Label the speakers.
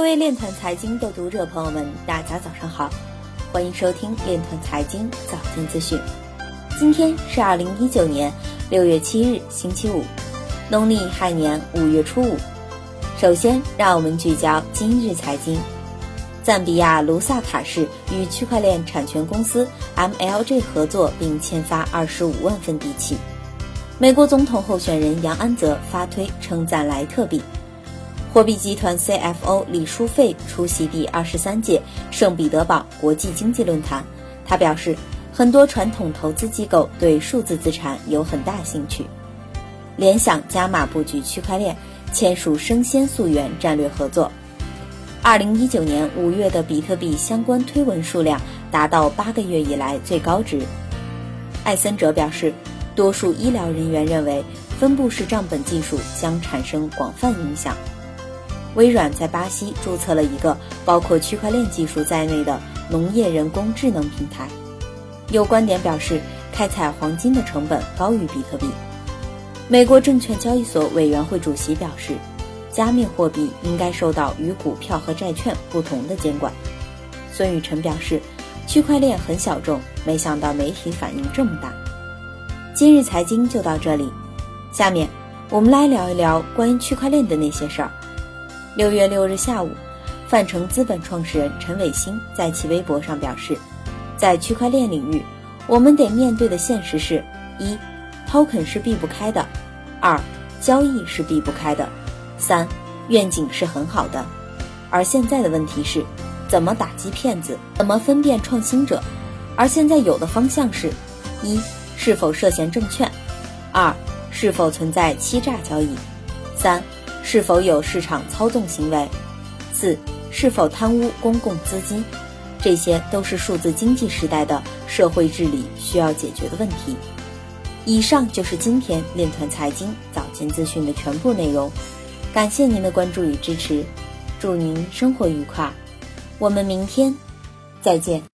Speaker 1: 各位链团财经的读者朋友们，大家早上好，欢迎收听链团财经早间资讯。今天是二零一九年六月七日，星期五，农历亥年五月初五。首先，让我们聚焦今日财经。赞比亚卢萨卡市与区块链产权公司 MLG 合作，并签发二十五万份地契。美国总统候选人杨安泽发推称赞莱特币。货币集团 CFO 李书费出席第二十三届圣彼得堡国际经济论坛，他表示，很多传统投资机构对数字资产有很大兴趣。联想加码布局区块链，签署生鲜溯源战略合作。二零一九年五月的比特币相关推文数量达到八个月以来最高值。艾森哲表示，多数医疗人员认为分布式账本技术将产生广泛影响。微软在巴西注册了一个包括区块链技术在内的农业人工智能平台。有观点表示，开采黄金的成本高于比特币。美国证券交易所委员会主席表示，加密货币应该受到与股票和债券不同的监管。孙雨晨表示，区块链很小众，没想到媒体反应这么大。今日财经就到这里，下面我们来聊一聊关于区块链的那些事儿。六月六日下午，泛成资本创始人陈伟星在其微博上表示，在区块链领域，我们得面对的现实是：一，token 是避不开的；二，交易是避不开的；三，愿景是很好的，而现在的问题是，怎么打击骗子，怎么分辨创新者？而现在有的方向是：一，是否涉嫌证券；二，是否存在欺诈交易；三。是否有市场操纵行为？四、是否贪污公共资金？这些都是数字经济时代的社会治理需要解决的问题。以上就是今天链团财经早间资讯的全部内容，感谢您的关注与支持，祝您生活愉快，我们明天再见。